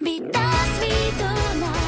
ビタースイートな